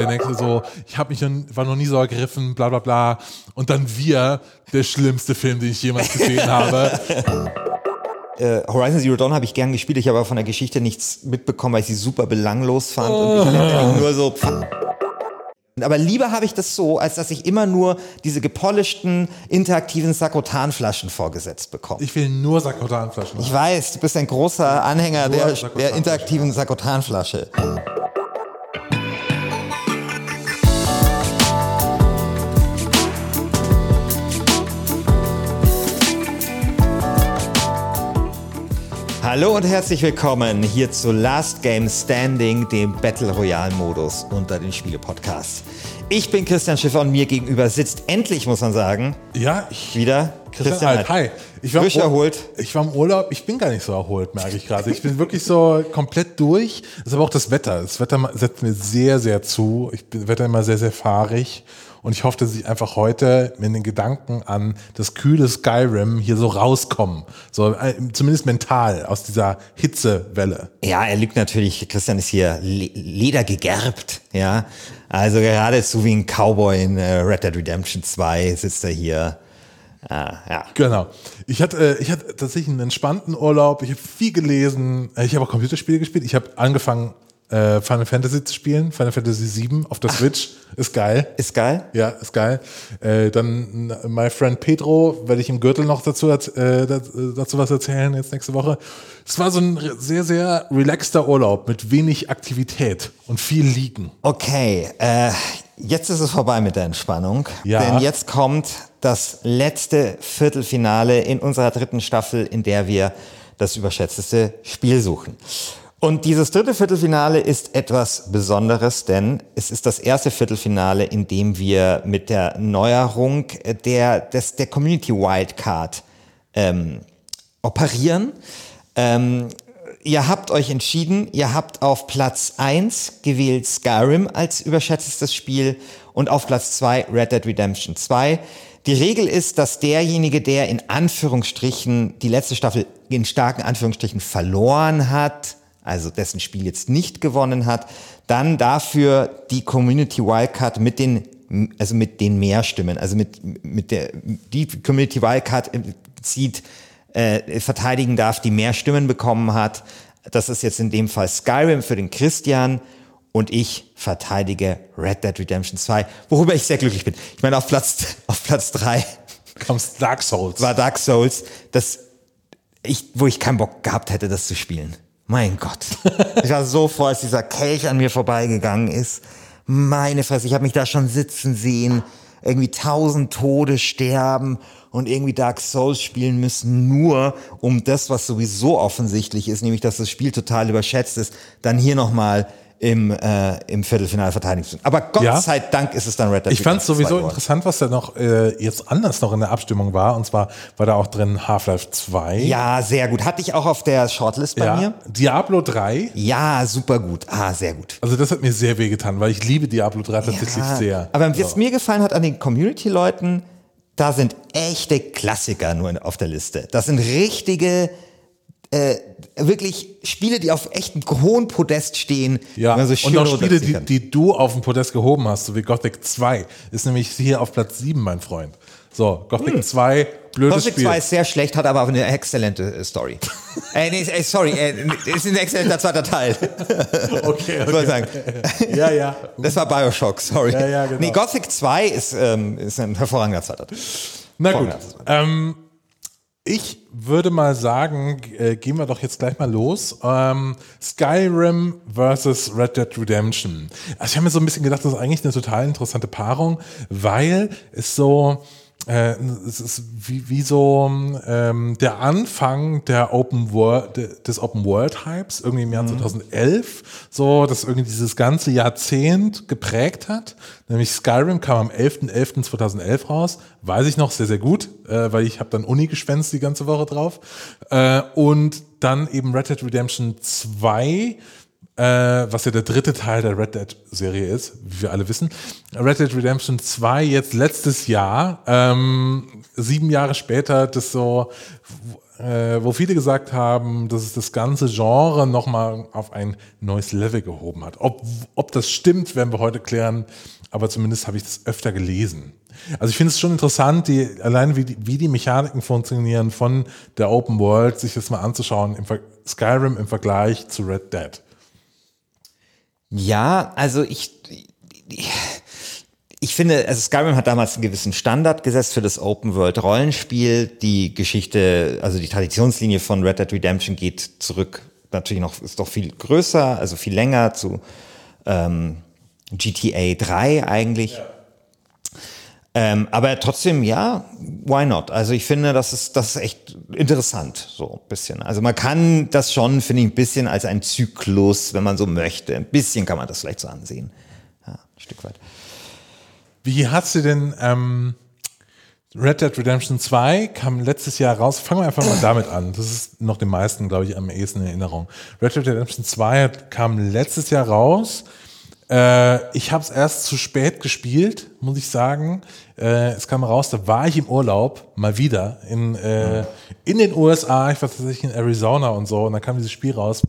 Der nächste so, ich habe mich war noch nie so ergriffen, bla bla bla. Und dann wir, der schlimmste Film, den ich jemals gesehen habe. Äh, Horizon Zero Dawn habe ich gern gespielt, ich habe aber von der Geschichte nichts mitbekommen, weil ich sie super belanglos fand und ich oh. nur so. Aber lieber habe ich das so, als dass ich immer nur diese gepolischten, interaktiven Sakrotanflaschen vorgesetzt bekomme. Ich will nur Sakrotanflaschen. Ich weiß, du bist ein großer Anhänger der, der interaktiven Sakrotanflasche. Hallo und herzlich willkommen hier zu Last Game Standing, dem Battle Royale Modus unter den Spiele-Podcasts. Ich bin Christian Schiffer und mir gegenüber sitzt endlich, muss man sagen, ja, ich, wieder Christian, Christian Hi. Ich war frisch erholt. Ich war im Urlaub, ich bin gar nicht so erholt, merke ich gerade. Ich bin wirklich so komplett durch. Das ist aber auch das Wetter. Das Wetter setzt mir sehr, sehr zu. Ich bin Wetter immer sehr, sehr fahrig. Und ich hoffe, dass ich einfach heute mit den Gedanken an das kühle Skyrim hier so rauskommen. So, äh, zumindest mental aus dieser Hitzewelle. Ja, er lügt natürlich. Christian ist hier leder gegerbt. Ja, also geradezu wie ein Cowboy in äh, Red Dead Redemption 2 sitzt er hier. Ah, ja. Genau. Ich hatte, ich hatte tatsächlich einen entspannten Urlaub. Ich habe viel gelesen. Ich habe auch Computerspiele gespielt. Ich habe angefangen, äh, Final Fantasy zu spielen. Final Fantasy VII auf der Switch. Ist geil. Ist geil? Ja, ist geil. Äh, dann My Friend Pedro, werde ich im Gürtel noch dazu, äh, dazu was erzählen jetzt nächste Woche. Es war so ein sehr, sehr relaxter Urlaub mit wenig Aktivität und viel Liegen. Okay, äh, jetzt ist es vorbei mit der Entspannung. Ja. Denn jetzt kommt das letzte Viertelfinale in unserer dritten Staffel, in der wir das überschätzteste Spiel suchen. Und dieses dritte Viertelfinale ist etwas Besonderes, denn es ist das erste Viertelfinale, in dem wir mit der Neuerung der, des, der Community Wildcard ähm, operieren. Ähm, ihr habt euch entschieden, ihr habt auf Platz eins gewählt Skyrim als überschätztes Spiel und auf Platz zwei Red Dead Redemption 2. Die Regel ist, dass derjenige, der in Anführungsstrichen die letzte Staffel in starken Anführungsstrichen verloren hat, also dessen Spiel jetzt nicht gewonnen hat, dann dafür die Community Wildcard mit den also mit den Mehrstimmen, also mit mit der die Community Wildcard zieht äh, verteidigen darf, die mehr Stimmen bekommen hat. Das ist jetzt in dem Fall Skyrim für den Christian und ich verteidige Red Dead Redemption 2, worüber ich sehr glücklich bin. Ich meine, auf Platz, auf Platz 3 kommst Dark Souls. War Dark Souls, das ich, wo ich keinen Bock gehabt hätte, das zu spielen. Mein Gott. Ich war so froh, als dieser Kelch an mir vorbeigegangen ist. Meine Fresse, ich habe mich da schon sitzen sehen, irgendwie tausend Tode sterben und irgendwie Dark Souls spielen müssen, nur um das, was sowieso offensichtlich ist, nämlich dass das Spiel total überschätzt ist, dann hier nochmal im, äh, im Viertelfinale verteidigen zu Aber Gott ja. sei Dank ist es dann Red Dead Ich fand es sowieso interessant, was da noch äh, jetzt anders noch in der Abstimmung war. Und zwar war da auch drin Half-Life 2. Ja, sehr gut. Hatte ich auch auf der Shortlist bei ja. mir. Diablo 3. Ja, super gut. Ah, sehr gut. Also das hat mir sehr weh getan, weil ich liebe Diablo 3 tatsächlich ja. sehr. Aber so. was mir gefallen hat an den Community-Leuten, da sind echte Klassiker nur auf der Liste. Das sind richtige äh, wirklich Spiele, die auf echt einem hohen Podest stehen. Ja, so und auch Spiele, die, die, du auf dem Podest gehoben hast, so wie Gothic 2, ist nämlich hier auf Platz 7, mein Freund. So, Gothic hm. 2, blödes Gothic Spiel. 2 ist sehr schlecht, hat aber eine exzellente äh, Story. äh, nee, äh, sorry, äh, ist ein exzellenter zweiter Teil. okay, okay. sagen. ja, ja. Das war Bioshock, sorry. Ja, ja, genau. Nee, Gothic 2 ist, ähm, ist ein hervorragender zweiter Teil. Na gut. Ähm, ich würde mal sagen, äh, gehen wir doch jetzt gleich mal los. Ähm, Skyrim versus Red Dead Redemption. Also ich habe mir so ein bisschen gedacht, das ist eigentlich eine total interessante Paarung, weil es so äh, es ist wie, wie so ähm, der Anfang der Open World, des Open World Hypes, irgendwie im Jahr mhm. 2011, so, dass irgendwie dieses ganze Jahrzehnt geprägt hat. Nämlich Skyrim kam am 11.11.2011 raus, weiß ich noch sehr, sehr gut, äh, weil ich habe dann Uni geschwänzt die ganze Woche drauf. Äh, und dann eben Red Dead Redemption 2, äh, was ja der dritte Teil der Red Dead-Serie ist, wie wir alle wissen. Red Dead Redemption 2 jetzt letztes Jahr, ähm, sieben Jahre später, das so äh, wo viele gesagt haben, dass es das ganze Genre nochmal auf ein neues Level gehoben hat. Ob, ob das stimmt, werden wir heute klären, aber zumindest habe ich das öfter gelesen. Also ich finde es schon interessant, die, allein wie die, wie die Mechaniken funktionieren von der Open World, sich das mal anzuschauen, im Skyrim im Vergleich zu Red Dead. Ja, also ich, ich finde, also Skyrim hat damals einen gewissen Standard gesetzt für das Open World Rollenspiel. Die Geschichte, also die Traditionslinie von Red Dead Redemption geht zurück, natürlich noch, ist doch viel größer, also viel länger zu ähm, GTA 3 eigentlich. Ja. Ähm, aber trotzdem, ja, why not? Also ich finde, das ist, das ist echt interessant, so ein bisschen. Also man kann das schon, finde ich, ein bisschen als ein Zyklus, wenn man so möchte. Ein bisschen kann man das vielleicht so ansehen. Ja, ein Stück weit. Wie hast du denn ähm, Red Dead Redemption 2 kam letztes Jahr raus. Fangen wir einfach mal damit an. Das ist noch den meisten, glaube ich, am ehesten in Erinnerung. Red Dead Redemption 2 kam letztes Jahr raus. Äh, ich habe es erst zu spät gespielt, muss ich sagen. Äh, es kam raus, da war ich im Urlaub, mal wieder, in, äh, in den USA, ich war tatsächlich in Arizona und so, und dann kam dieses Spiel raus,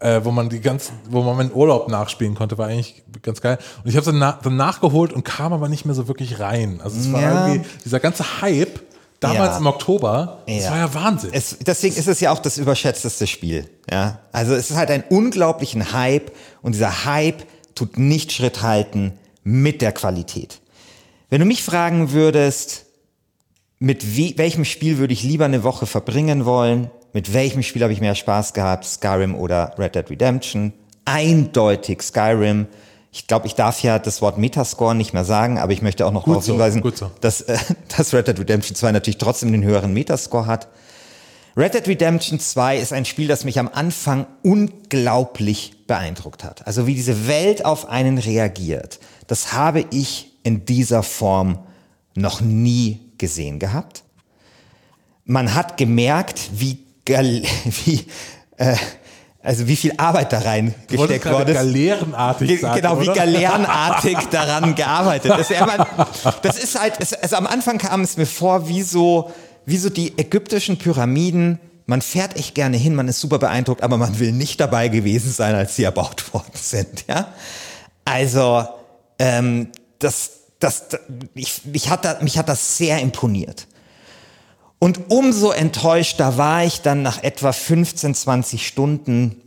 äh, wo man die ganzen, wo man meinen Urlaub nachspielen konnte, war eigentlich ganz geil. Und ich habe es dann, na, dann nachgeholt und kam aber nicht mehr so wirklich rein. Also es war ja. irgendwie dieser ganze Hype, damals ja. im Oktober, das ja. war ja Wahnsinn. Es, deswegen ist es ja auch das überschätzteste Spiel. Ja? Also es ist halt ein unglaublichen Hype und dieser Hype tut nicht Schritt halten mit der Qualität. Wenn du mich fragen würdest, mit wie, welchem Spiel würde ich lieber eine Woche verbringen wollen, mit welchem Spiel habe ich mehr Spaß gehabt, Skyrim oder Red Dead Redemption? Eindeutig Skyrim. Ich glaube, ich darf ja das Wort Metascore nicht mehr sagen, aber ich möchte auch noch darauf so, hinweisen, so. dass, äh, dass Red Dead Redemption 2 natürlich trotzdem den höheren Metascore hat. Red Dead Redemption 2 ist ein Spiel, das mich am Anfang unglaublich beeindruckt hat. Also wie diese Welt auf einen reagiert, das habe ich in dieser Form noch nie gesehen gehabt. Man hat gemerkt, wie, wie äh, also wie viel Arbeit da rein gesteckt worden ist. Galeerenartig sagen, Genau, wie galeerenartig daran gearbeitet ist. Das ist halt, also am Anfang kam es mir vor wie so wie so die ägyptischen Pyramiden. Man fährt echt gerne hin, man ist super beeindruckt, aber man will nicht dabei gewesen sein, als sie erbaut worden sind. Ja? Also, ähm, das, das, ich, mich, hat das, mich hat das sehr imponiert. Und umso enttäuschter war ich dann nach etwa 15, 20 Stunden,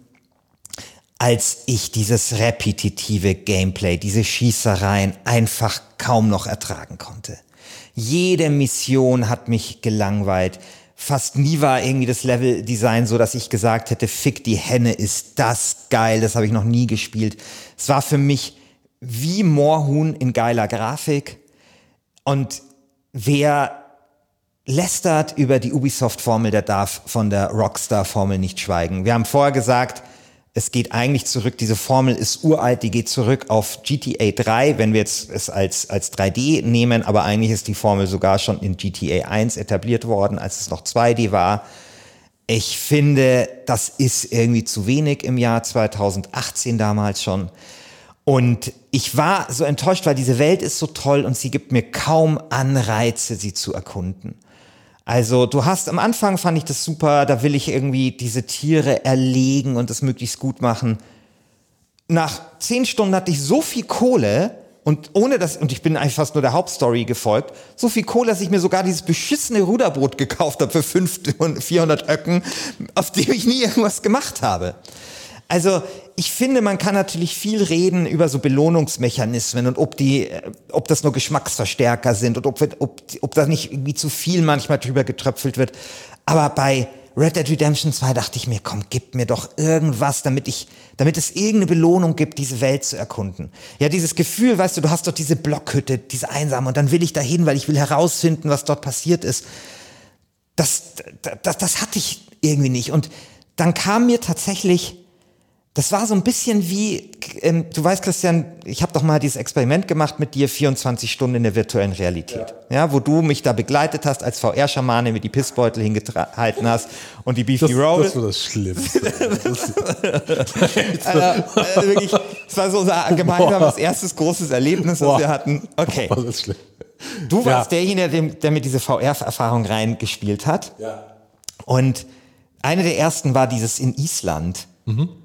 als ich dieses repetitive Gameplay, diese Schießereien einfach kaum noch ertragen konnte. Jede Mission hat mich gelangweilt. Fast nie war irgendwie das Level-Design so, dass ich gesagt hätte, fick die Henne, ist das geil, das habe ich noch nie gespielt. Es war für mich wie Moorhuhn in geiler Grafik. Und wer lästert über die Ubisoft-Formel, der darf von der Rockstar-Formel nicht schweigen. Wir haben vorher gesagt, es geht eigentlich zurück, diese Formel ist uralt, die geht zurück auf GTA 3, wenn wir jetzt es als, als 3D nehmen, aber eigentlich ist die Formel sogar schon in GTA 1 etabliert worden, als es noch 2D war. Ich finde, das ist irgendwie zu wenig im Jahr 2018 damals schon. Und ich war so enttäuscht, weil diese Welt ist so toll und sie gibt mir kaum Anreize, sie zu erkunden. Also du hast am Anfang fand ich das super, da will ich irgendwie diese Tiere erlegen und das möglichst gut machen. Nach zehn Stunden hatte ich so viel Kohle und ohne das, und ich bin eigentlich fast nur der Hauptstory gefolgt, so viel Kohle, dass ich mir sogar dieses beschissene Ruderboot gekauft habe für 500, 400 Öcken, auf dem ich nie irgendwas gemacht habe. Also ich finde, man kann natürlich viel reden über so Belohnungsmechanismen und ob die, äh, ob das nur Geschmacksverstärker sind und ob, ob, ob da nicht irgendwie zu viel manchmal drüber getröpfelt wird. Aber bei Red Dead Redemption 2 dachte ich mir, komm, gib mir doch irgendwas, damit ich, damit es irgendeine Belohnung gibt, diese Welt zu erkunden. Ja, dieses Gefühl, weißt du, du hast doch diese Blockhütte, diese einsame und dann will ich dahin, weil ich will herausfinden, was dort passiert ist. Das, das, das hatte ich irgendwie nicht. Und dann kam mir tatsächlich das war so ein bisschen wie, ähm, du weißt, Christian, ich habe doch mal dieses Experiment gemacht mit dir, 24 Stunden in der virtuellen Realität. Ja, ja wo du mich da begleitet hast, als VR-Schamane mir die Pissbeutel hingehalten hast und die Beefy das, Roll. Das war das Schlimmste. also, also wirklich, das war so unser gemeinsames erstes großes Erlebnis, das Boah. wir hatten. Okay. Boah, du warst ja. derjenige, der, der mir diese VR-Erfahrung reingespielt hat. Ja. Und eine der ersten war dieses in Island. Mhm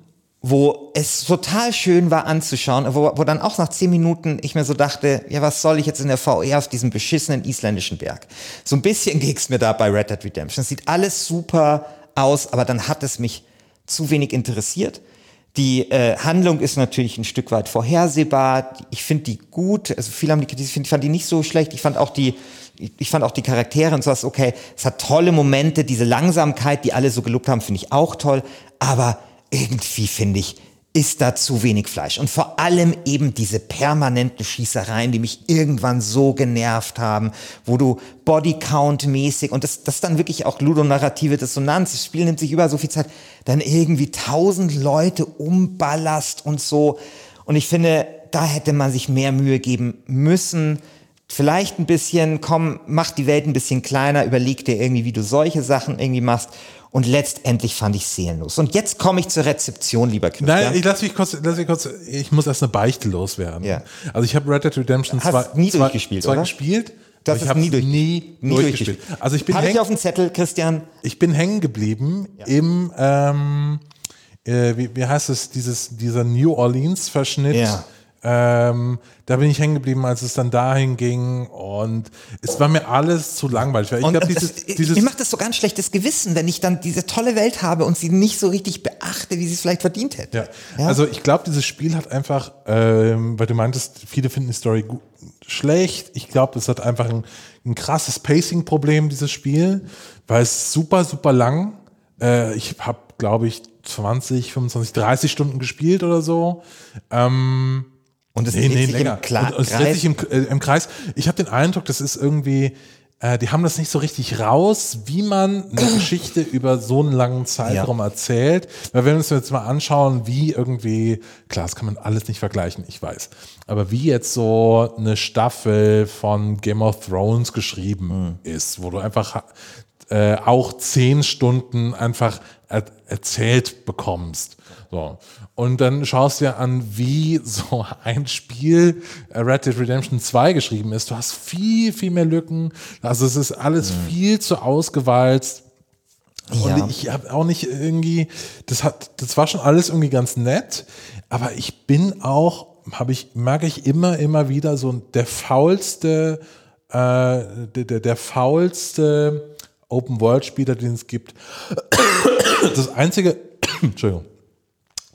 wo es total schön war anzuschauen, wo, wo dann auch nach zehn Minuten ich mir so dachte, ja, was soll ich jetzt in der VR auf diesem beschissenen isländischen Berg? So ein bisschen es mir da bei Red Dead Redemption. Es sieht alles super aus, aber dann hat es mich zu wenig interessiert. Die äh, Handlung ist natürlich ein Stück weit vorhersehbar. Ich finde die gut. Also viele haben die, ich find, fand die nicht so schlecht. Ich fand auch die, ich fand auch die Charaktere und sowas okay. Es hat tolle Momente. Diese Langsamkeit, die alle so gelobt haben, finde ich auch toll. Aber irgendwie finde ich, ist da zu wenig Fleisch. Und vor allem eben diese permanenten Schießereien, die mich irgendwann so genervt haben, wo du Bodycount-mäßig und das, das dann wirklich auch ludonarrative Dissonanz, das Spiel nimmt sich über so viel Zeit, dann irgendwie tausend Leute umballerst und so. Und ich finde, da hätte man sich mehr Mühe geben müssen. Vielleicht ein bisschen, komm, mach die Welt ein bisschen kleiner, überleg dir irgendwie, wie du solche Sachen irgendwie machst. Und letztendlich fand ich seelenlos. Und jetzt komme ich zur Rezeption, lieber Christian. Nein, ich lass mich kurz, lass mich kurz, ich muss erst eine Beichte loswerden. Ja. Also ich habe Red Dead Redemption 2 nie zwei, durchgespielt, zwei gespielt. Das ich habe nie, durch, nie, nie durchgespielt. durchgespielt. Also ich bin Habe ich auf dem Zettel, Christian? Ich bin hängen geblieben ja. im, ähm, äh, wie, wie heißt es, dieses, dieser New Orleans-Verschnitt. Ja ähm, da bin ich hängen geblieben, als es dann dahin ging und es war mir alles zu langweilig. Ich, glaub, dieses, das, dieses mir macht das so ganz schlechtes Gewissen, wenn ich dann diese tolle Welt habe und sie nicht so richtig beachte, wie sie es vielleicht verdient hätte. Ja. ja? Also ich glaube, dieses Spiel hat einfach, ähm, weil du meintest, viele finden die Story gut, schlecht. Ich glaube, es hat einfach ein, ein krasses Pacing-Problem, dieses Spiel, weil es super, super lang. Äh, ich habe, glaube ich, 20, 25, 30 Stunden gespielt oder so. Ähm, und es nee, nee, sich im, Kla und, und Kreis. sich im, äh, im Kreis. Ich habe den Eindruck, das ist irgendwie, äh, die haben das nicht so richtig raus, wie man eine Geschichte über so einen langen Zeitraum ja. erzählt. Weil wenn wir uns jetzt mal anschauen, wie irgendwie, klar, das kann man alles nicht vergleichen, ich weiß. Aber wie jetzt so eine Staffel von Game of Thrones geschrieben mhm. ist, wo du einfach äh, auch zehn Stunden einfach er erzählt bekommst. So. Und dann schaust du dir an, wie so ein Spiel äh, Red Dead Redemption 2 geschrieben ist. Du hast viel, viel mehr Lücken. Also es ist alles mhm. viel zu ausgewalzt. Und ja. ich habe auch nicht irgendwie, das hat, das war schon alles irgendwie ganz nett, aber ich bin auch, habe ich, merke ich immer, immer wieder so der faulste, äh, der, der, der faulste Open-World-Spieler, den es gibt. Das einzige, Entschuldigung,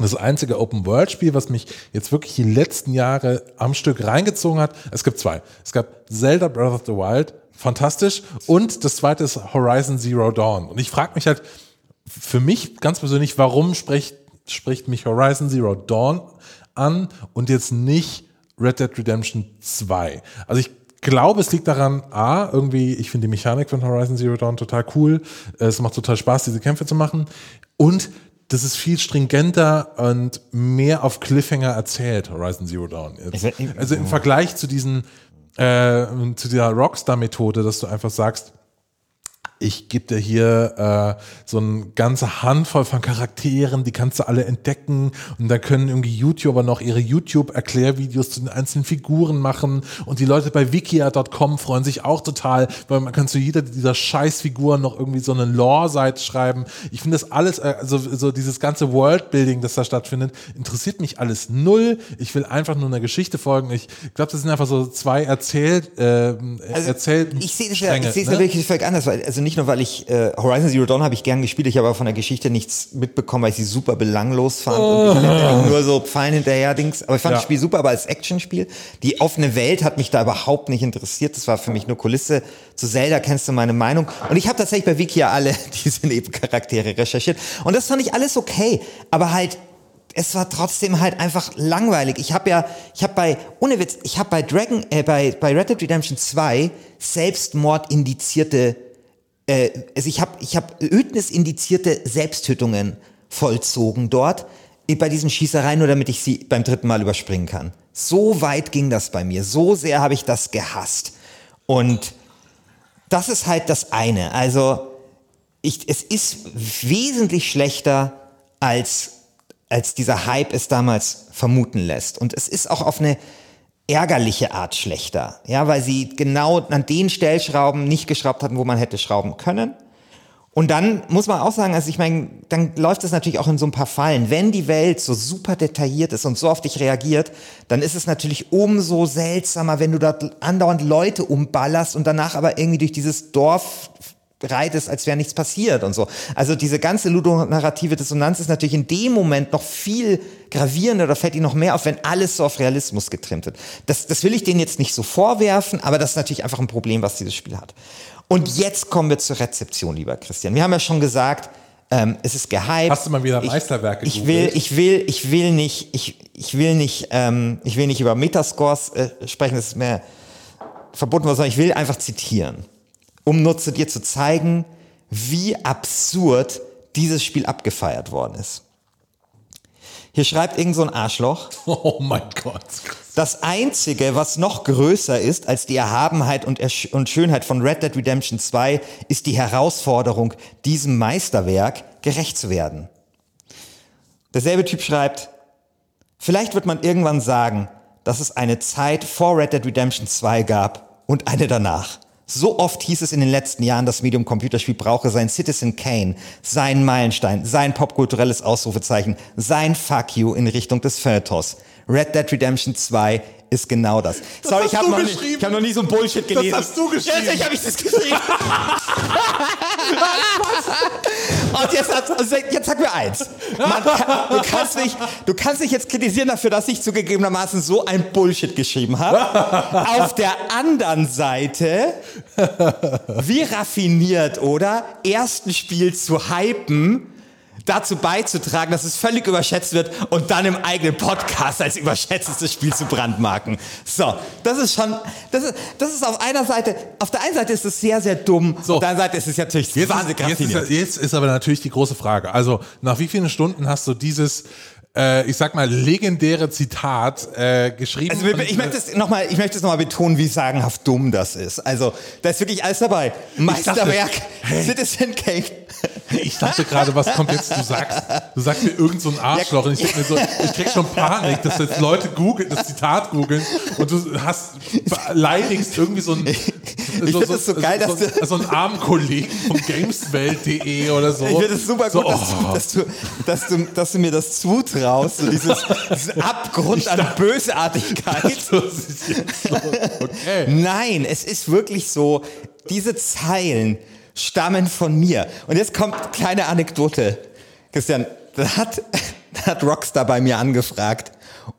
das einzige Open-World-Spiel, was mich jetzt wirklich die letzten Jahre am Stück reingezogen hat, es gibt zwei. Es gab Zelda Breath of the Wild, fantastisch, und das zweite ist Horizon Zero Dawn. Und ich frage mich halt, für mich ganz persönlich, warum spricht, spricht mich Horizon Zero Dawn an und jetzt nicht Red Dead Redemption 2? Also ich glaube, es liegt daran, A, irgendwie, ich finde die Mechanik von Horizon Zero Dawn total cool. Es macht total Spaß, diese Kämpfe zu machen. Und das ist viel stringenter und mehr auf Cliffhanger erzählt, Horizon Zero Dawn. Also im Vergleich zu diesen, äh, zu dieser Rockstar-Methode, dass du einfach sagst, ich gebe dir hier äh, so eine ganze Handvoll von Charakteren, die kannst du alle entdecken und da können irgendwie YouTuber noch ihre YouTube-Erklärvideos zu den einzelnen Figuren machen und die Leute bei wikia.com freuen sich auch total, weil man kann zu jeder dieser Scheißfiguren noch irgendwie so eine Lore-Seite schreiben. Ich finde das alles, also so dieses ganze Worldbuilding, das da stattfindet, interessiert mich alles null. Ich will einfach nur einer Geschichte folgen. Ich glaube, das sind einfach so zwei erzählt, äh, also erzählt. Ich sehe es ja, ich sehe es ne? ja wirklich völlig anders, weil also nicht nicht nur, weil ich äh, Horizon Zero Dawn habe ich gern gespielt, ich habe aber von der Geschichte nichts mitbekommen, weil ich sie super belanglos fand oh. und ich nur so Pfeilen hinterher Dings. Aber ich fand ja. das Spiel super, aber als Actionspiel. Die offene Welt hat mich da überhaupt nicht interessiert. Das war für mich nur Kulisse. Zu Zelda kennst du meine Meinung. Und ich habe tatsächlich bei Wiki ja alle diese Nebencharaktere recherchiert. Und das fand ich alles okay. Aber halt es war trotzdem halt einfach langweilig. Ich habe ja, ich habe bei, ohne Witz, ich habe bei Dragon, äh, bei, bei Red Dead Redemption 2 Selbstmord indizierte äh, also ich habe ich hab ödnisindizierte Selbsttötungen vollzogen dort bei diesen Schießereien, nur damit ich sie beim dritten Mal überspringen kann. So weit ging das bei mir. So sehr habe ich das gehasst. Und das ist halt das eine. Also ich, es ist wesentlich schlechter als als dieser Hype es damals vermuten lässt. Und es ist auch auf eine ärgerliche Art schlechter, ja, weil sie genau an den Stellschrauben nicht geschraubt hatten, wo man hätte schrauben können. Und dann muss man auch sagen, also ich meine, dann läuft es natürlich auch in so ein paar Fallen. Wenn die Welt so super detailliert ist und so auf dich reagiert, dann ist es natürlich umso seltsamer, wenn du dort andauernd Leute umballerst und danach aber irgendwie durch dieses Dorf reitest, als wäre nichts passiert und so. Also diese ganze ludonarrative Dissonanz ist natürlich in dem Moment noch viel gravierender oder fällt ihnen noch mehr auf, wenn alles so auf Realismus getrimmt wird. Das, das will ich denen jetzt nicht so vorwerfen, aber das ist natürlich einfach ein Problem, was dieses Spiel hat. Und jetzt kommen wir zur Rezeption, lieber Christian. Wir haben ja schon gesagt, ähm, es ist gehypt. Hast du mal wieder Meisterwerke ich, ich will, ich will, ich will nicht, ich, ich will nicht, ähm, ich will nicht über Metascores äh, sprechen. Das ist mir verboten worden, sondern ich will einfach zitieren, um nur zu dir zu zeigen, wie absurd dieses Spiel abgefeiert worden ist. Hier schreibt irgend so ein Arschloch. Oh mein Gott. Das einzige, was noch größer ist als die Erhabenheit und, Ersch und Schönheit von Red Dead Redemption 2, ist die Herausforderung, diesem Meisterwerk gerecht zu werden. Derselbe Typ schreibt, vielleicht wird man irgendwann sagen, dass es eine Zeit vor Red Dead Redemption 2 gab und eine danach. So oft hieß es in den letzten Jahren, das Medium Computerspiel brauche sein Citizen Kane, sein Meilenstein, sein popkulturelles Ausrufezeichen, sein Fuck you in Richtung des Feuilletons. Red Dead Redemption 2 ist genau das. das Sorry, ich habe noch, nie, hab noch nie so ein Bullshit gelesen. Das hast du geschrieben. Jetzt habe ich das geschrieben. Und jetzt, also jetzt sag mir eins. Man, du, kannst mich, du kannst mich jetzt kritisieren dafür, dass ich zugegebenermaßen so ein Bullshit geschrieben habe. Auf der anderen Seite, wie raffiniert, oder? Ersten Spiel zu hypen dazu beizutragen, dass es völlig überschätzt wird und dann im eigenen Podcast als überschätztes Spiel zu brandmarken. So, das ist schon, das ist, das ist auf einer Seite, auf der einen Seite ist es sehr, sehr dumm, so. auf der anderen Seite ist es natürlich jetzt wahnsinnig ist, jetzt ist, jetzt ist aber natürlich die große Frage. Also, nach wie vielen Stunden hast du dieses äh, ich sag mal, legendäre Zitat äh, geschrieben. Also ich möchte es nochmal, ich möchte es nochmal betonen, wie sagenhaft dumm das ist. Also da ist wirklich alles dabei. Meisterwerk, dachte, hey, Citizen Kane. Ich dachte gerade, was kommt jetzt? Du sagst, du sagst mir irgend so ein Arschloch und ich denke mir so, ich krieg schon Panik, dass jetzt Leute googeln, das Zitat googeln und du hast leidigst irgendwie so ein so, so, so, geil, so, dass du so einen armen Kollegen von Gameswelt.de oder so. Ich finde es super gut, so, oh. dass, du, dass, du, dass, du, mir das zutraust, so dieses, diesen Abgrund an Bösartigkeit. okay. Nein, es ist wirklich so, diese Zeilen stammen von mir. Und jetzt kommt eine kleine Anekdote. Christian, da hat, da hat Rockstar bei mir angefragt,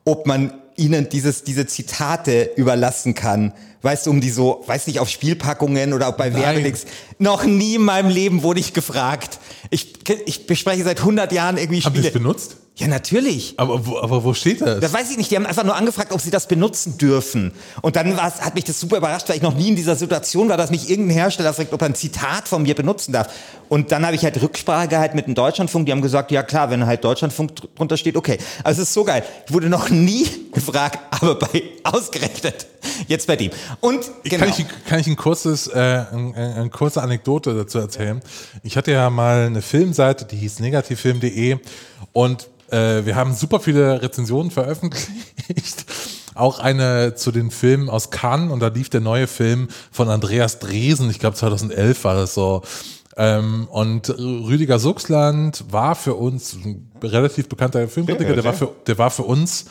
ob man ihnen dieses, diese Zitate überlassen kann. Weißt du, um die so, weiß nicht, auf Spielpackungen oder bei Werbedings. Noch nie in meinem Leben wurde ich gefragt. Ich, ich bespreche seit 100 Jahren irgendwie Spiele. Haben die es benutzt? Ja, natürlich. Aber wo, aber wo steht das? Das weiß ich nicht. Die haben einfach nur angefragt, ob sie das benutzen dürfen. Und dann hat mich das super überrascht, weil ich noch nie in dieser Situation war, dass mich irgendein Hersteller fragt, ob er ein Zitat von mir benutzen darf. Und dann habe ich halt Rücksprache gehalten mit dem Deutschlandfunk. Die haben gesagt, ja klar, wenn halt Deutschlandfunk drunter steht, okay. Also es ist so geil. Ich wurde noch nie gefragt, aber bei ausgerechnet jetzt bei dem. Und genau. kann, ich, kann ich ein kurzes, äh, ein, eine kurze Anekdote dazu erzählen? Ich hatte ja mal eine Filmseite, die hieß negativfilm.de und äh, wir haben super viele Rezensionen veröffentlicht. Auch eine zu den Filmen aus Cannes und da lief der neue Film von Andreas Dresen, ich glaube 2011 war das so. Ähm, und Rüdiger Suchsland war für uns ein relativ bekannter Filmkritiker, der war für, der war für uns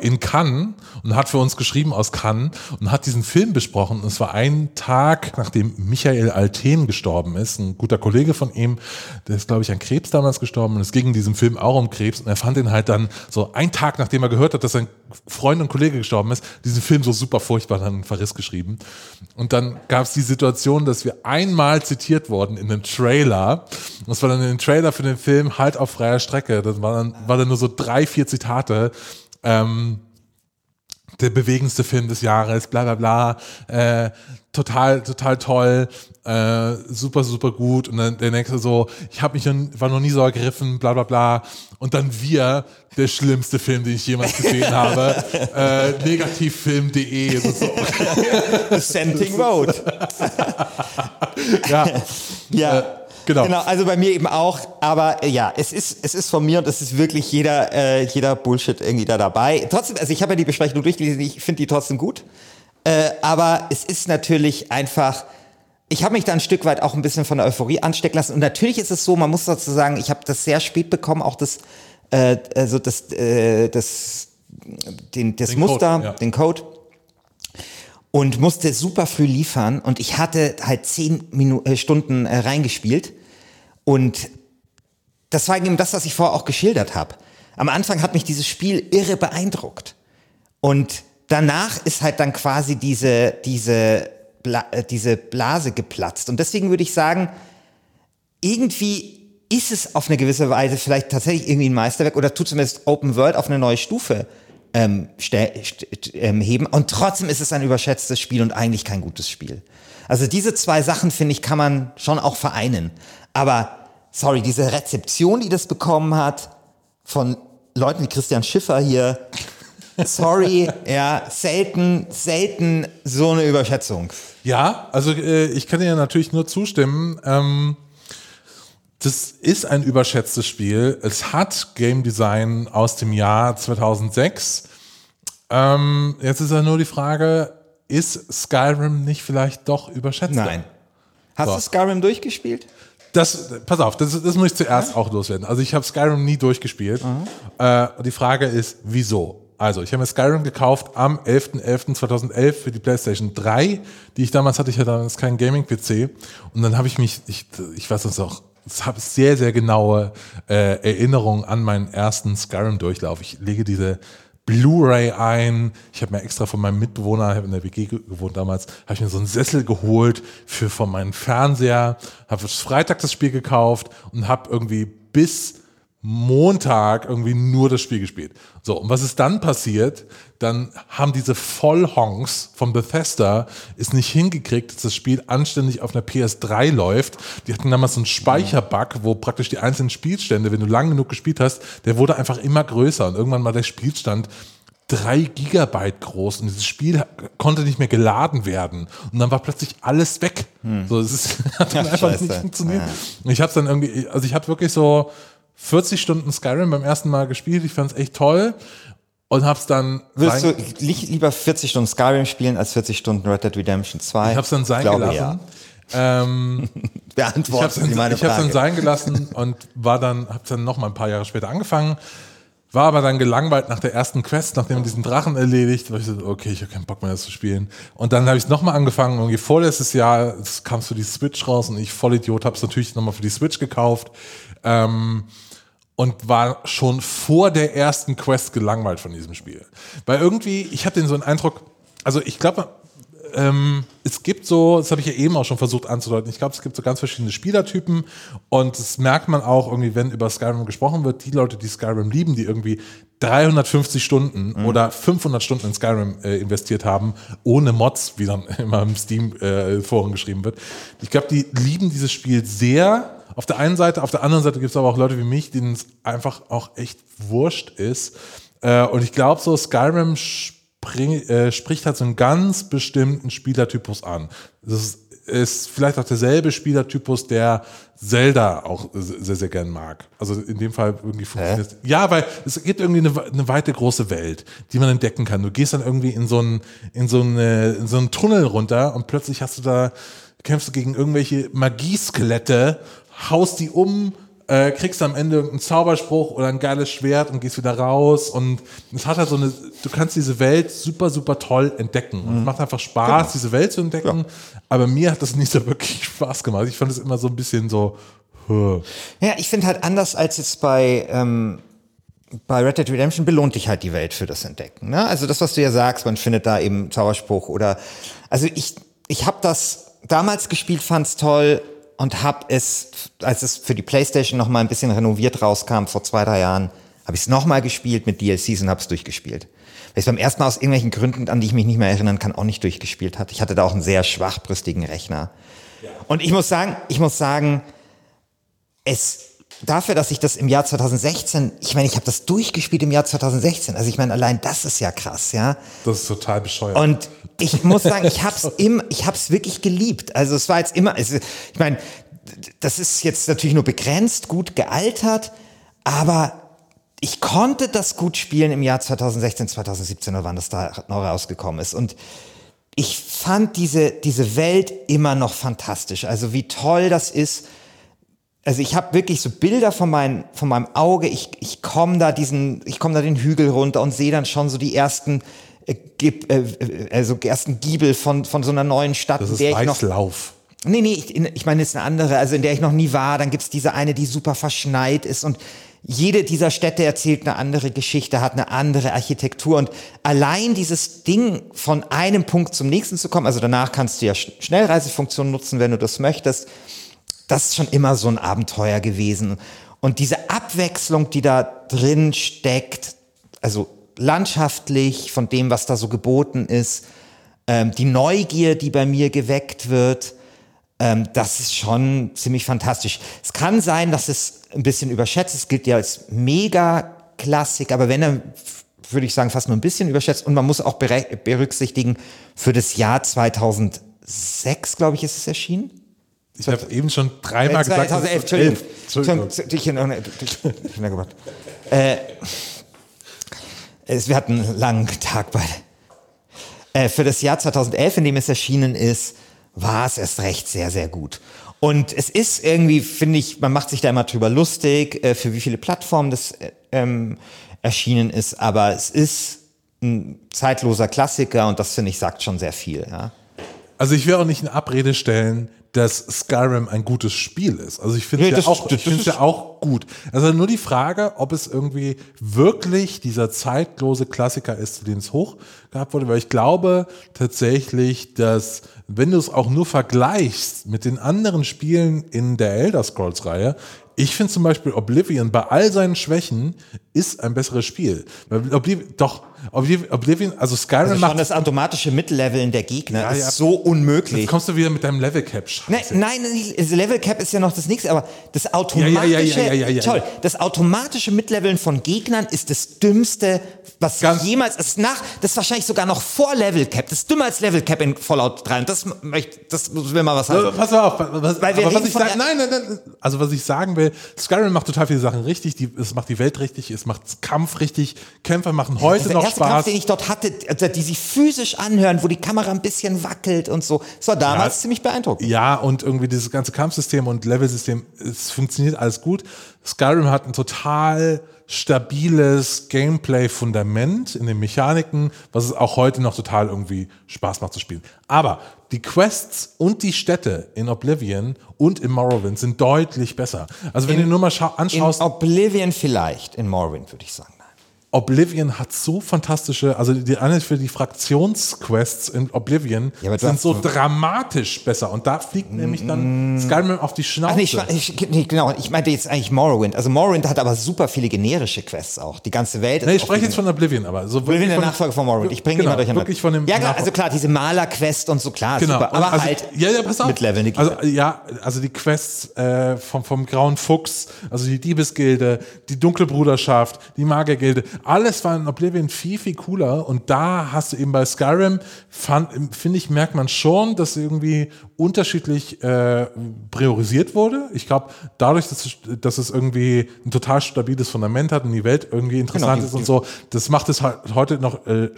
in Cannes und hat für uns geschrieben aus Cannes und hat diesen Film besprochen. Und es war ein Tag, nachdem Michael Alten gestorben ist, ein guter Kollege von ihm, der ist, glaube ich, an Krebs damals gestorben und es ging in diesem Film auch um Krebs und er fand ihn halt dann so ein Tag, nachdem er gehört hat, dass sein Freund und Kollege gestorben ist, diesen Film so super furchtbar dann einen Verriss geschrieben. Und dann gab es die Situation, dass wir einmal zitiert wurden in einem Trailer. Und das war dann ein Trailer für den Film Halt auf freier Strecke. Das war dann, war dann nur so drei, vier Zitate ähm, der bewegendste Film des Jahres, bla bla bla, äh, total, total toll, äh, super, super gut. Und dann der nächste so, ich habe mich war noch nie so ergriffen, bla bla bla. Und dann wir, der schlimmste Film, den ich jemals gesehen habe, äh, negativfilm.de. So. Dissenting Road. ja. ja. Äh, Genau. genau. Also bei mir eben auch. Aber äh, ja, es ist, es ist von mir und es ist wirklich jeder, äh, jeder Bullshit irgendwie da dabei. Trotzdem, also ich habe ja die Besprechung durchgelesen, ich finde die trotzdem gut. Äh, aber es ist natürlich einfach ich habe mich da ein Stück weit auch ein bisschen von der Euphorie anstecken lassen. Und natürlich ist es so, man muss dazu sagen, ich habe das sehr spät bekommen, auch das, äh, also das, äh, das, den, das den Muster, Code, ja. den Code. Und musste super früh liefern. Und ich hatte halt zehn Minu äh, Stunden äh, reingespielt. Und das war eben das, was ich vorher auch geschildert habe. Am Anfang hat mich dieses Spiel irre beeindruckt. Und danach ist halt dann quasi diese, diese Bla äh, diese Blase geplatzt. Und deswegen würde ich sagen, irgendwie ist es auf eine gewisse Weise vielleicht tatsächlich irgendwie ein Meisterwerk oder tut zumindest Open World auf eine neue Stufe ähm, ähm, heben. Und trotzdem ist es ein überschätztes Spiel und eigentlich kein gutes Spiel. Also diese zwei Sachen, finde ich, kann man schon auch vereinen. Aber, sorry, diese Rezeption, die das bekommen hat, von Leuten wie Christian Schiffer hier, sorry, ja, selten, selten so eine Überschätzung. Ja, also äh, ich kann dir natürlich nur zustimmen. Ähm, das ist ein überschätztes Spiel. Es hat Game Design aus dem Jahr 2006. Ähm, jetzt ist ja nur die Frage, ist Skyrim nicht vielleicht doch überschätzt? Nein. Hast so. du Skyrim durchgespielt? Das, pass auf, das, das muss ich zuerst ja. auch loswerden. Also ich habe Skyrim nie durchgespielt. Äh, die Frage ist, wieso? Also, ich habe mir Skyrim gekauft am 11.11.2011 für die PlayStation 3, die ich damals hatte. Ich hatte damals keinen Gaming-PC. Und dann habe ich mich, ich, ich weiß das auch, habe sehr, sehr genaue äh, Erinnerungen an meinen ersten Skyrim-Durchlauf. Ich lege diese Blu-ray ein. Ich habe mir extra von meinem Mitbewohner, ich habe in der WG gewohnt damals, habe ich mir so einen Sessel geholt für von meinem Fernseher, habe Freitag das Spiel gekauft und habe irgendwie bis Montag irgendwie nur das Spiel gespielt. So, und was ist dann passiert? Dann haben diese Vollhonks von Bethesda es nicht hingekriegt, dass das Spiel anständig auf einer PS3 läuft. Die hatten damals so einen Speicherbug, wo praktisch die einzelnen Spielstände, wenn du lang genug gespielt hast, der wurde einfach immer größer und irgendwann war der Spielstand drei Gigabyte groß und dieses Spiel konnte nicht mehr geladen werden und dann war plötzlich alles weg. Hm. So, es ist, hat dann ja, einfach Scheiße. nicht funktioniert. Ja. Ich habe dann irgendwie, also ich hatte wirklich so 40 Stunden Skyrim beim ersten Mal gespielt. Ich fand es echt toll und hab's dann. Willst du lieber 40 Stunden Skyrim spielen als 40 Stunden Red Dead Redemption 2? Ich hab's dann sein Glaube, gelassen. Ja. Ähm, Beantworten ich hab's dann, ich hab's dann sein gelassen und war dann, hab's dann noch mal ein paar Jahre später angefangen. War aber dann gelangweilt nach der ersten Quest, nachdem diesen Drachen erledigt, war ich so, okay, ich habe keinen Bock mehr, das zu spielen. Und dann habe ich es nochmal angefangen, irgendwie vorletztes Jahr, es kam für die Switch raus und ich Vollidiot habe es natürlich nochmal für die Switch gekauft. Ähm, und war schon vor der ersten Quest gelangweilt von diesem Spiel. Weil irgendwie, ich hatte so einen Eindruck, also ich glaube, ähm, es gibt so, das habe ich ja eben auch schon versucht anzudeuten, ich glaube, es gibt so ganz verschiedene Spielertypen und das merkt man auch irgendwie, wenn über Skyrim gesprochen wird, die Leute, die Skyrim lieben, die irgendwie 350 Stunden mhm. oder 500 Stunden in Skyrim äh, investiert haben, ohne Mods, wie dann immer im Steam-Forum äh, geschrieben wird. Ich glaube, die lieben dieses Spiel sehr auf der einen Seite, auf der anderen Seite gibt es aber auch Leute wie mich, denen es einfach auch echt wurscht ist. Äh, und ich glaube, so Skyrim spring, äh, spricht halt so einen ganz bestimmten Spielertypus an. Das ist, ist vielleicht auch derselbe Spielertypus, der Zelda auch sehr, sehr gern mag. Also in dem Fall irgendwie funktioniert Hä? Ja, weil es gibt irgendwie eine, eine, weite große Welt, die man entdecken kann. Du gehst dann irgendwie in so einen, in so eine, in so einen Tunnel runter und plötzlich hast du da, kämpfst du gegen irgendwelche Magieskelette haust die um, äh, kriegst am Ende einen Zauberspruch oder ein geiles Schwert und gehst wieder raus und es hat halt so eine, du kannst diese Welt super, super toll entdecken. Mhm. Es macht einfach Spaß, genau. diese Welt zu entdecken, ja. aber mir hat das nicht so wirklich Spaß gemacht. Ich fand es immer so ein bisschen so, huh. Ja, ich finde halt anders als jetzt bei, ähm, bei Red Dead Redemption belohnt dich halt die Welt für das Entdecken. Ne? Also das, was du ja sagst, man findet da eben Zauberspruch oder, also ich, ich habe das damals gespielt, fand's toll, und habe es, als es für die PlayStation noch mal ein bisschen renoviert rauskam vor zwei drei Jahren, habe ich es noch mal gespielt mit DLCs und habe es durchgespielt. Weil ich beim ersten Mal aus irgendwelchen Gründen, an die ich mich nicht mehr erinnern kann, auch nicht durchgespielt hatte. Ich hatte da auch einen sehr schwachbrüstigen Rechner. Ja. Und ich muss sagen, ich muss sagen, es dafür, dass ich das im Jahr 2016, ich meine, ich habe das durchgespielt im Jahr 2016. Also ich meine, allein das ist ja krass, ja. Das ist total bescheuert. Und ich muss sagen, ich habe es im, ich habe es wirklich geliebt. Also es war jetzt immer, also ich meine, das ist jetzt natürlich nur begrenzt gut gealtert, aber ich konnte das gut spielen im Jahr 2016, 2017 oder wann das da neu rausgekommen ist. Und ich fand diese, diese Welt immer noch fantastisch. Also wie toll das ist. Also ich habe wirklich so Bilder von, mein, von meinem Auge. Ich, ich komme da diesen, ich komme da den Hügel runter und sehe dann schon so die ersten äh, äh, also ersten Giebel von, von so einer neuen Stadt. Das ist der ich noch, Nee, nee, ich, ich meine, es ist eine andere, also in der ich noch nie war. Dann gibt's diese eine, die super verschneit ist und jede dieser Städte erzählt eine andere Geschichte, hat eine andere Architektur und allein dieses Ding von einem Punkt zum nächsten zu kommen, also danach kannst du ja Schnellreisefunktion nutzen, wenn du das möchtest, das ist schon immer so ein Abenteuer gewesen. Und diese Abwechslung, die da drin steckt, also landschaftlich von dem, was da so geboten ist, ähm, die Neugier, die bei mir geweckt wird, ähm, das ist schon ziemlich fantastisch. Es kann sein, dass es ein bisschen überschätzt. Es gilt ja als Mega-Klassik, aber wenn er, würde ich sagen, fast nur ein bisschen überschätzt. Und man muss auch berücksichtigen, für das Jahr 2006, glaube ich, ist es erschienen. Ich habe eben schon dreimal äh, 2011, gesagt. 2011, Entschuldigung. Entschuldigung. Äh, wir hatten einen langen Tag beide. Äh, für das Jahr 2011, in dem es erschienen ist, war es erst recht sehr, sehr gut. Und es ist irgendwie, finde ich, man macht sich da immer drüber lustig, äh, für wie viele Plattformen das äh, ähm, erschienen ist, aber es ist ein zeitloser Klassiker und das finde ich sagt schon sehr viel. Ja. Also ich will auch nicht in Abrede stellen, dass Skyrim ein gutes Spiel ist. Also ich finde es ja, auch, ja auch gut. Also nur die Frage, ob es irgendwie wirklich dieser zeitlose Klassiker ist, zu dem es hoch gehabt wurde, weil ich glaube tatsächlich, dass wenn du es auch nur vergleichst mit den anderen Spielen in der Elder Scrolls Reihe, ich finde zum Beispiel Oblivion bei all seinen Schwächen ist ein besseres Spiel. Oblivion, doch, Oblivion, also Skyrim also macht. das automatische Mitleveln der Gegner ja, ist ja. so unmöglich. Jetzt kommst du wieder mit deinem Level Cap. Nein, nein, das Level Cap ist ja noch das nächste, aber das automatische, ja, toll, das automatische Mitleveln von Gegnern ist das dümmste, was Ganz jemals ist nach, das ist wahrscheinlich sogar noch vor Level Cap, das ist dümmer als Level Cap in Fallout 3 und das möchte, das will mal was sagen. Pass auf, was, Weil wir was ich sag, nein, nein, nein, also was ich sagen will, Skyrim macht total viele Sachen richtig, die, es macht die Welt richtig, es macht Kampf richtig, Kämpfer machen heute noch Spaß. Kampf, den ich dort hatte, also die sich physisch anhören, wo die Kamera ein bisschen wackelt und so, das war damals ja, ziemlich beeindruckend. Ja, und irgendwie dieses ganze Kampfsystem und Levelsystem, es funktioniert alles gut. Skyrim hat ein total stabiles Gameplay-Fundament in den Mechaniken, was es auch heute noch total irgendwie Spaß macht zu spielen. Aber die Quests und die Städte in Oblivion und in Morrowind sind deutlich besser. Also wenn in, du nur mal anschaust. In Oblivion vielleicht, in Morrowind würde ich sagen. Oblivion hat so fantastische, also die eine für die Fraktionsquests in Oblivion ja, sind so dramatisch besser und da fliegt mm, nämlich dann Skyrim auf die Schnauze. Ach, nee, ich, ich, nee, genau, ich meinte jetzt eigentlich Morrowind. Also Morrowind hat aber super viele generische Quests auch. Die ganze Welt. Nee, ich spreche jetzt von Oblivion, aber so Oblivion der Nachfolger von Morrowind. Ich bringe genau, immer durcheinander. Wirklich von dem ja, klar, also klar, diese Maler-Quest und so klar, genau. super, aber also, halt ja, ja, pass auf. mit Leveln. Also ja, also die Quests äh, vom, vom Grauen Fuchs, also die Diebesgilde, die Dunkle Bruderschaft, die Magiergilde, alles war in Oblivion viel, viel cooler. Und da hast du eben bei Skyrim, finde ich, merkt man schon, dass irgendwie unterschiedlich äh, priorisiert wurde. Ich glaube, dadurch, dass es, dass es irgendwie ein total stabiles Fundament hat und die Welt irgendwie interessant genau, ist und so, das macht es halt heute noch äh, äh,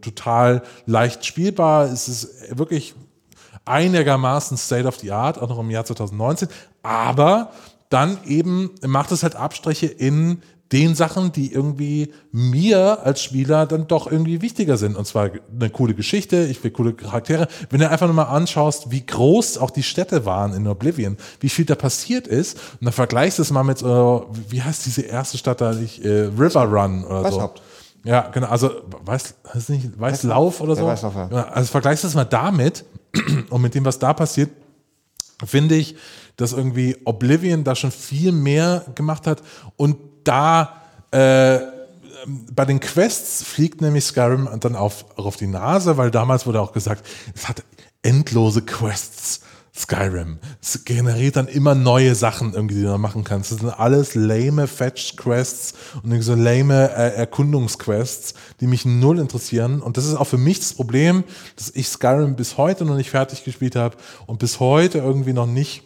total leicht spielbar. Es ist wirklich einigermaßen State of the Art, auch noch im Jahr 2019. Aber dann eben macht es halt Abstriche in den Sachen, die irgendwie mir als Spieler dann doch irgendwie wichtiger sind. Und zwar eine coole Geschichte, ich will coole Charaktere. Wenn du einfach nur mal anschaust, wie groß auch die Städte waren in Oblivion, wie viel da passiert ist, und dann vergleichst du es mal mit, äh, wie heißt diese erste Stadt da, nicht, äh, River Run oder so. Ja, genau, also weiß, heißt nicht Weißlauf oder so? Weißlauf, ja. Also vergleichst du es mal damit und mit dem, was da passiert, finde ich, dass irgendwie Oblivion da schon viel mehr gemacht hat und da äh, bei den Quests fliegt nämlich Skyrim dann auf, auch auf die Nase, weil damals wurde auch gesagt, es hat endlose Quests. Skyrim. Es generiert dann immer neue Sachen irgendwie, die du machen kannst. Das sind alles lame Fetch-Quests und so lame äh, Erkundungsquests, die mich null interessieren. Und das ist auch für mich das Problem, dass ich Skyrim bis heute noch nicht fertig gespielt habe und bis heute irgendwie noch nicht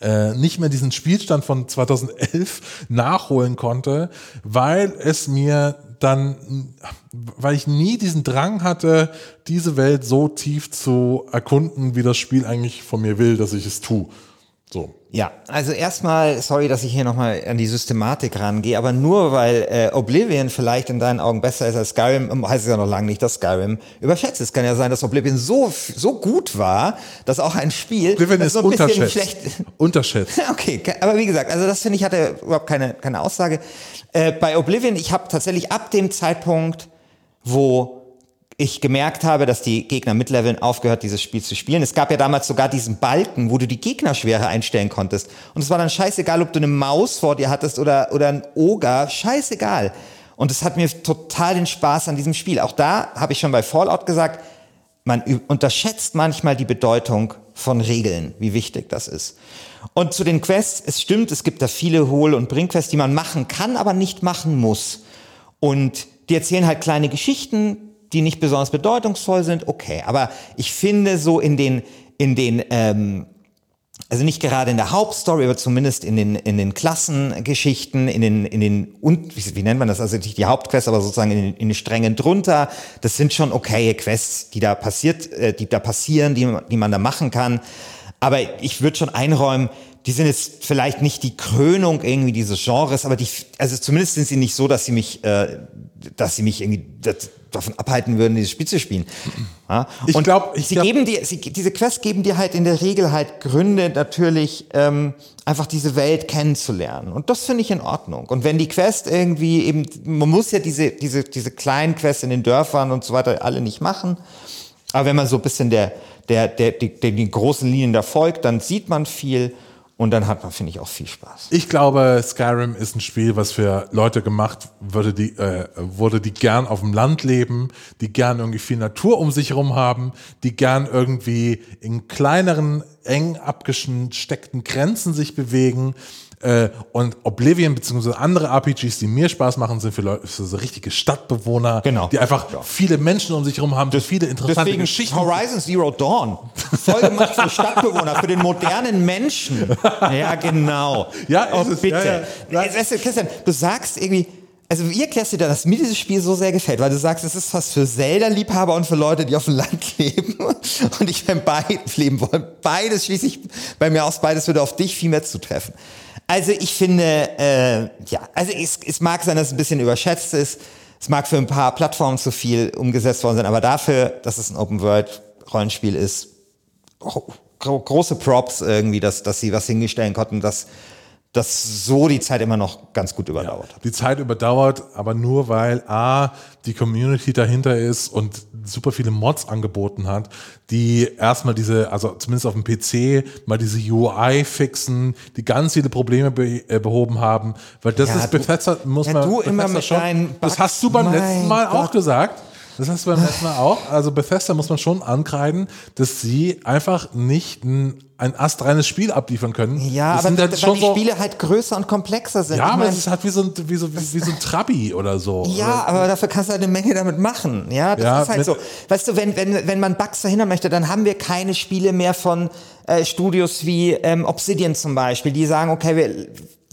äh, nicht mehr diesen Spielstand von 2011 nachholen konnte, weil es mir dann, weil ich nie diesen Drang hatte, diese Welt so tief zu erkunden, wie das Spiel eigentlich von mir will, dass ich es tue. So. Ja, also erstmal, sorry, dass ich hier nochmal an die Systematik rangehe, aber nur weil äh, Oblivion vielleicht in deinen Augen besser ist als Skyrim, ähm, heißt es ja noch lange nicht, dass Skyrim überschätzt. Es kann ja sein, dass Oblivion so, so gut war, dass auch ein Spiel Oblivion ist so ein unterschätzt. schlecht unterschätzt. okay, aber wie gesagt, also das finde ich hatte überhaupt keine, keine Aussage. Äh, bei Oblivion, ich habe tatsächlich ab dem Zeitpunkt, wo ich gemerkt habe, dass die Gegner mitleveln aufgehört, dieses Spiel zu spielen. Es gab ja damals sogar diesen Balken, wo du die Gegnerschwere einstellen konntest. Und es war dann scheißegal, ob du eine Maus vor dir hattest oder, oder ein Oger, scheißegal. Und es hat mir total den Spaß an diesem Spiel. Auch da habe ich schon bei Fallout gesagt, man unterschätzt manchmal die Bedeutung von Regeln, wie wichtig das ist. Und zu den Quests, es stimmt, es gibt da viele Hohl- und Bringquests, die man machen kann, aber nicht machen muss. Und die erzählen halt kleine Geschichten, die nicht besonders bedeutungsvoll sind, okay. Aber ich finde so in den, in den, ähm, also nicht gerade in der Hauptstory, aber zumindest in den, in den Klassengeschichten, in den, in den, und, wie, wie nennt man das? Also nicht die Hauptquests, aber sozusagen in den, in den Strängen drunter. Das sind schon okaye Quests, die da passiert, äh, die da passieren, die, die man da machen kann. Aber ich würde schon einräumen, die sind jetzt vielleicht nicht die Krönung irgendwie dieses Genres, aber die, also zumindest sind sie nicht so, dass sie mich, äh, dass sie mich irgendwie davon abhalten würden, dieses Spiel zu spielen. Ja? Ich glaube, sie glaub, geben dir, sie, diese Quests geben dir halt in der Regel halt Gründe, natürlich ähm, einfach diese Welt kennenzulernen. Und das finde ich in Ordnung. Und wenn die Quest irgendwie eben, man muss ja diese, diese, diese kleinen Quests in den Dörfern und so weiter alle nicht machen. Aber wenn man so ein bisschen der, der, der, die, den großen Linien da folgt, dann sieht man viel. Und dann hat man, finde ich, auch viel Spaß. Ich glaube, Skyrim ist ein Spiel, was für Leute gemacht wurde, die, äh, wurde, die gern auf dem Land leben, die gern irgendwie viel Natur um sich herum haben, die gern irgendwie in kleineren, eng abgesteckten Grenzen sich bewegen äh, und Oblivion bzw. andere RPGs, die mir Spaß machen, sind für, Leute, für so richtige Stadtbewohner, genau. die einfach ja. viele Menschen um sich herum haben, das, viele interessante deswegen Geschichten. Horizon Zero Dawn. Voll gemacht für Stadtbewohner, für den modernen Menschen. Ja, genau. Ja, oh, ist, bitte. Ja, ja. Du, Christian, du sagst irgendwie, also wie erklärst dir, dass mir dieses Spiel so sehr gefällt? Weil du sagst, es ist was für Zelda-Liebhaber und für Leute, die auf dem Land leben. Und ich beim beides leben wollen. Beides schließlich bei mir aus, beides würde auf dich viel mehr zutreffen. Also ich finde, äh, ja, also es, es mag sein, dass es ein bisschen überschätzt ist. Es mag für ein paar Plattformen zu viel umgesetzt worden sein, aber dafür, dass es ein Open-World-Rollenspiel ist, oh, große Props irgendwie, dass, dass sie was hingestellen konnten, dass das so die Zeit immer noch ganz gut überdauert ja, Die Zeit überdauert, aber nur weil A, die Community dahinter ist und super viele Mods angeboten hat, die erstmal diese, also zumindest auf dem PC, mal diese UI fixen, die ganz viele Probleme be äh, behoben haben, weil das ja, ist Bethesda, muss ja, man, du Bethesda immer mit schon, das hast du beim letzten Mal Gott. auch gesagt. Das hast du beim letzten Mal auch. Also Bethesda muss man schon ankreiden, dass sie einfach nicht ein, ein astreines Spiel abliefern können. Ja, das aber halt weil die Spiele halt größer und komplexer sind. Ja, ich aber es ist halt wie so ein, wie so, wie, wie so ein Trabi oder so. Ja, aber dafür kannst du halt eine Menge damit machen. Ja, das ja, ist halt so. Weißt du, wenn, wenn, wenn man Bugs verhindern möchte, dann haben wir keine Spiele mehr von äh, Studios wie ähm, Obsidian zum Beispiel, die sagen, okay, wir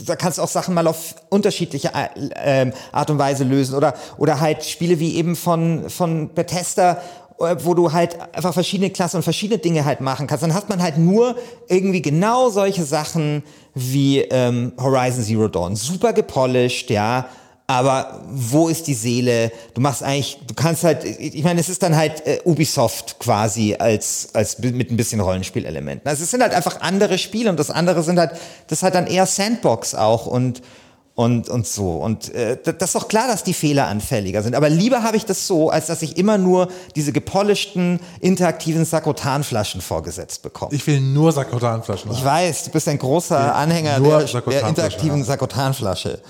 da kannst du auch Sachen mal auf unterschiedliche äh, Art und Weise lösen oder oder halt Spiele wie eben von von Bethesda wo du halt einfach verschiedene Klassen und verschiedene Dinge halt machen kannst. Dann hat man halt nur irgendwie genau solche Sachen wie ähm, Horizon Zero Dawn. Super gepolished, ja, aber wo ist die Seele? Du machst eigentlich, du kannst halt, ich meine, es ist dann halt äh, Ubisoft quasi als, als mit ein bisschen Rollenspielelementen. Also es sind halt einfach andere Spiele und das andere sind halt, das ist halt dann eher Sandbox auch und und, und so. Und äh, das ist doch klar, dass die Fehler anfälliger sind. Aber lieber habe ich das so, als dass ich immer nur diese gepolischten, interaktiven Sakotanflaschen vorgesetzt bekomme. Ich will nur Sakotanflaschen. Ich weiß, du bist ein großer Anhänger der, der interaktiven Sakotanflasche.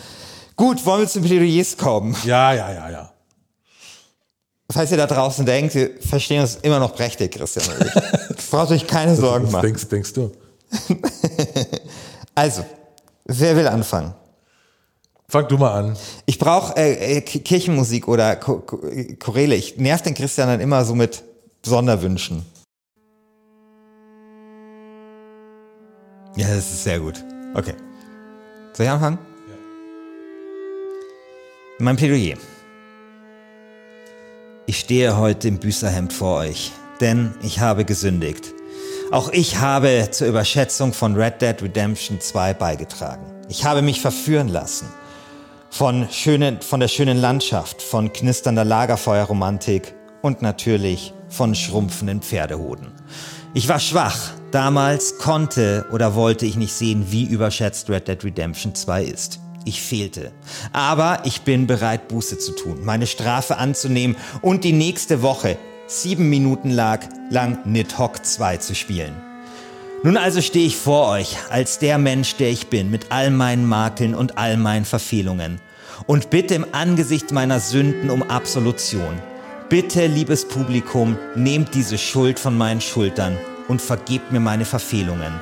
Gut, wollen wir zu Plädoyers kommen? Ja, ja, ja, ja. Falls ihr da draußen denkt, wir verstehen uns immer noch prächtig, Christian. Braucht euch keine Sorgen das machen. Denkst, denkst du? also, wer will anfangen? Fang du mal an. Ich brauche äh, äh Kirchenmusik oder Choräle. Ich nerv den Christian dann immer so mit Sonderwünschen. Ja, das ist sehr gut. Okay. Soll ich anfangen? Mein Plädoyer. Ich stehe heute im Büßerhemd vor euch, denn ich habe gesündigt. Auch ich habe zur Überschätzung von Red Dead Redemption 2 beigetragen. Ich habe mich verführen lassen von, schönen, von der schönen Landschaft, von knisternder Lagerfeuerromantik und natürlich von schrumpfenden Pferdehoden. Ich war schwach. Damals konnte oder wollte ich nicht sehen, wie überschätzt Red Dead Redemption 2 ist. Ich fehlte. Aber ich bin bereit, Buße zu tun, meine Strafe anzunehmen und die nächste Woche sieben Minuten lang, lang Nidhogg 2 zu spielen. Nun also stehe ich vor euch als der Mensch, der ich bin, mit all meinen Makeln und all meinen Verfehlungen und bitte im Angesicht meiner Sünden um Absolution. Bitte, liebes Publikum, nehmt diese Schuld von meinen Schultern und vergebt mir meine Verfehlungen.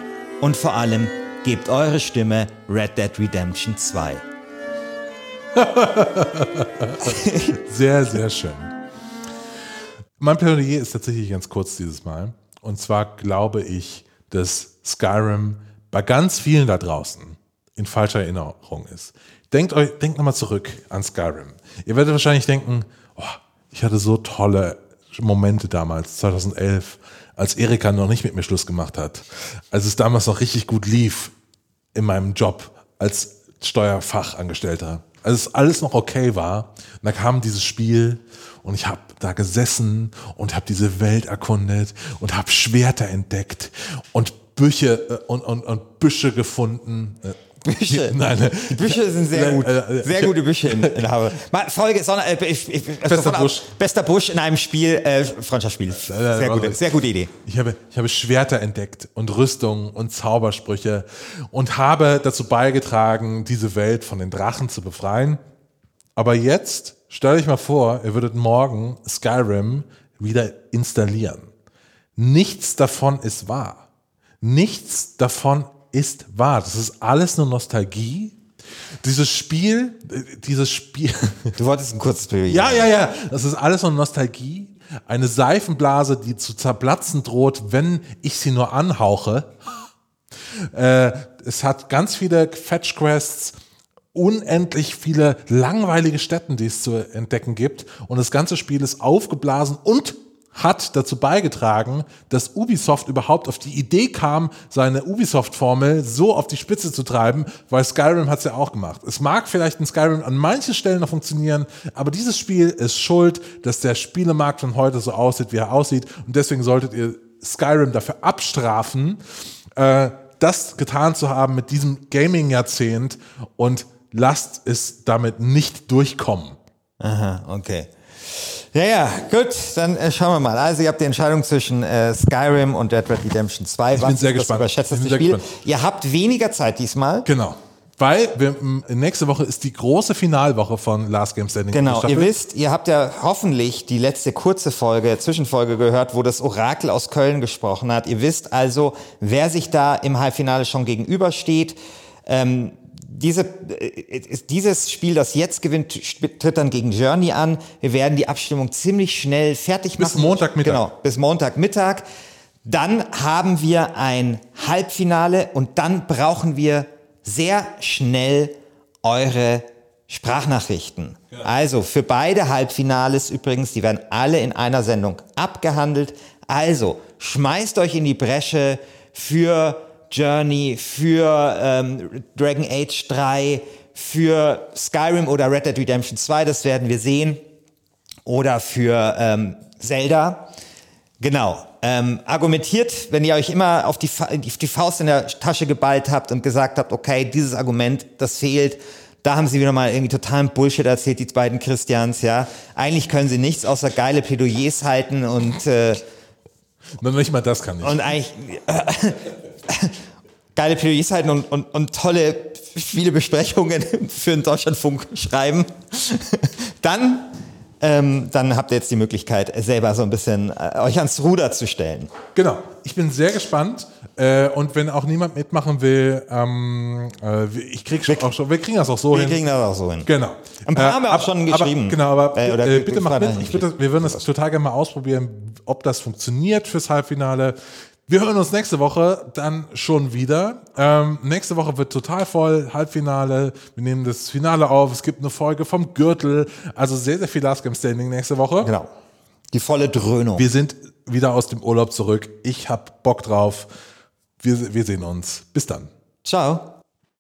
Und vor allem, gebt eure Stimme Red Dead Redemption 2. sehr, sehr schön. Mein Plädoyer ist tatsächlich ganz kurz dieses Mal. Und zwar glaube ich, dass Skyrim bei ganz vielen da draußen in falscher Erinnerung ist. Denkt euch, denkt nochmal zurück an Skyrim. Ihr werdet wahrscheinlich denken, oh, ich hatte so tolle Momente damals, 2011, als Erika noch nicht mit mir Schluss gemacht hat, als es damals noch richtig gut lief in meinem Job als Steuerfachangestellter, als es alles noch okay war. Und da kam dieses Spiel und ich habe da gesessen und habe diese Welt erkundet und habe Schwerter entdeckt und Büche äh, und, und, und Büsche gefunden. Büsche. Nein, die Büsche sind sehr gut. Äh, sehr gute Büsche in, in Habe. Folge, sondern, äh, ich, ich, bester, Busch. bester Busch in einem Spiel, äh, Freundschaftsspiel. Sehr gute, sehr gute Idee. Ich habe, ich habe Schwerter entdeckt und Rüstungen und Zaubersprüche und habe dazu beigetragen, diese Welt von den Drachen zu befreien. Aber jetzt, stell euch mal vor, ihr würdet morgen Skyrim wieder installieren. Nichts davon ist wahr. Nichts davon ist wahr. Das ist alles nur Nostalgie. Dieses Spiel, dieses Spiel. Du wolltest ein kurzes Bild. Ja, ja, ja. Das ist alles nur Nostalgie. Eine Seifenblase, die zu zerplatzen droht, wenn ich sie nur anhauche. Äh, es hat ganz viele Fetch Quests, unendlich viele langweilige Städten, die es zu entdecken gibt. Und das ganze Spiel ist aufgeblasen und hat dazu beigetragen, dass Ubisoft überhaupt auf die Idee kam, seine Ubisoft-Formel so auf die Spitze zu treiben, weil Skyrim hat es ja auch gemacht. Es mag vielleicht in Skyrim an manchen Stellen noch funktionieren, aber dieses Spiel ist schuld, dass der Spielemarkt von heute so aussieht, wie er aussieht. Und deswegen solltet ihr Skyrim dafür abstrafen, äh, das getan zu haben mit diesem Gaming-Jahrzehnt und lasst es damit nicht durchkommen. Aha, okay. Ja, ja, gut, dann äh, schauen wir mal. Also ihr habt die Entscheidung zwischen äh, Skyrim und Dead Red Redemption 2. Ich Was bin sehr gespannt. Überschätztes Spiel. Gespannt. Ihr habt weniger Zeit diesmal. Genau. Weil wir, nächste Woche ist die große Finalwoche von Last Game Standing. Genau, ihr wisst, ihr habt ja hoffentlich die letzte kurze Folge, Zwischenfolge gehört, wo das Orakel aus Köln gesprochen hat. Ihr wisst also, wer sich da im Halbfinale schon gegenübersteht. Ähm, diese, äh, dieses Spiel, das jetzt gewinnt, tritt dann gegen Journey an. Wir werden die Abstimmung ziemlich schnell fertig machen. Bis Montagmittag. Genau, bis Montagmittag. Dann haben wir ein Halbfinale und dann brauchen wir sehr schnell eure Sprachnachrichten. Ja. Also für beide Halbfinales übrigens, die werden alle in einer Sendung abgehandelt. Also schmeißt euch in die Bresche für Journey, für ähm, Dragon Age 3, für Skyrim oder Red Dead Redemption 2, das werden wir sehen. Oder für ähm, Zelda. Genau. Ähm, argumentiert, wenn ihr euch immer auf die, auf die Faust in der Tasche geballt habt und gesagt habt, okay, dieses Argument, das fehlt, da haben sie wieder mal irgendwie totalen Bullshit erzählt, die beiden Christians, ja. Eigentlich können sie nichts außer geile Plädoyers halten und äh, Noch nicht mal das kann ich. Und eigentlich äh, geile Plädoyers halten und, und, und tolle, viele Besprechungen für den Deutschlandfunk schreiben, dann, ähm, dann habt ihr jetzt die Möglichkeit, selber so ein bisschen äh, euch ans Ruder zu stellen. Genau. Ich bin sehr gespannt. Äh, und wenn auch niemand mitmachen will, ähm, äh, ich krieg schon, auch schon, wir kriegen das auch so wir hin. Wir kriegen das auch so hin. Genau. Ein paar äh, haben wir auch schon geschrieben. Aber, genau, aber äh, bitte macht mit. Ich würde, wir würden das total gerne mal ausprobieren, ob das funktioniert fürs Halbfinale. Wir hören uns nächste Woche dann schon wieder. Ähm, nächste Woche wird total voll, Halbfinale. Wir nehmen das Finale auf. Es gibt eine Folge vom Gürtel. Also sehr, sehr viel Last Game Standing nächste Woche. Genau. Die volle Dröhnung. Wir sind wieder aus dem Urlaub zurück. Ich hab Bock drauf. Wir, wir sehen uns. Bis dann. Ciao.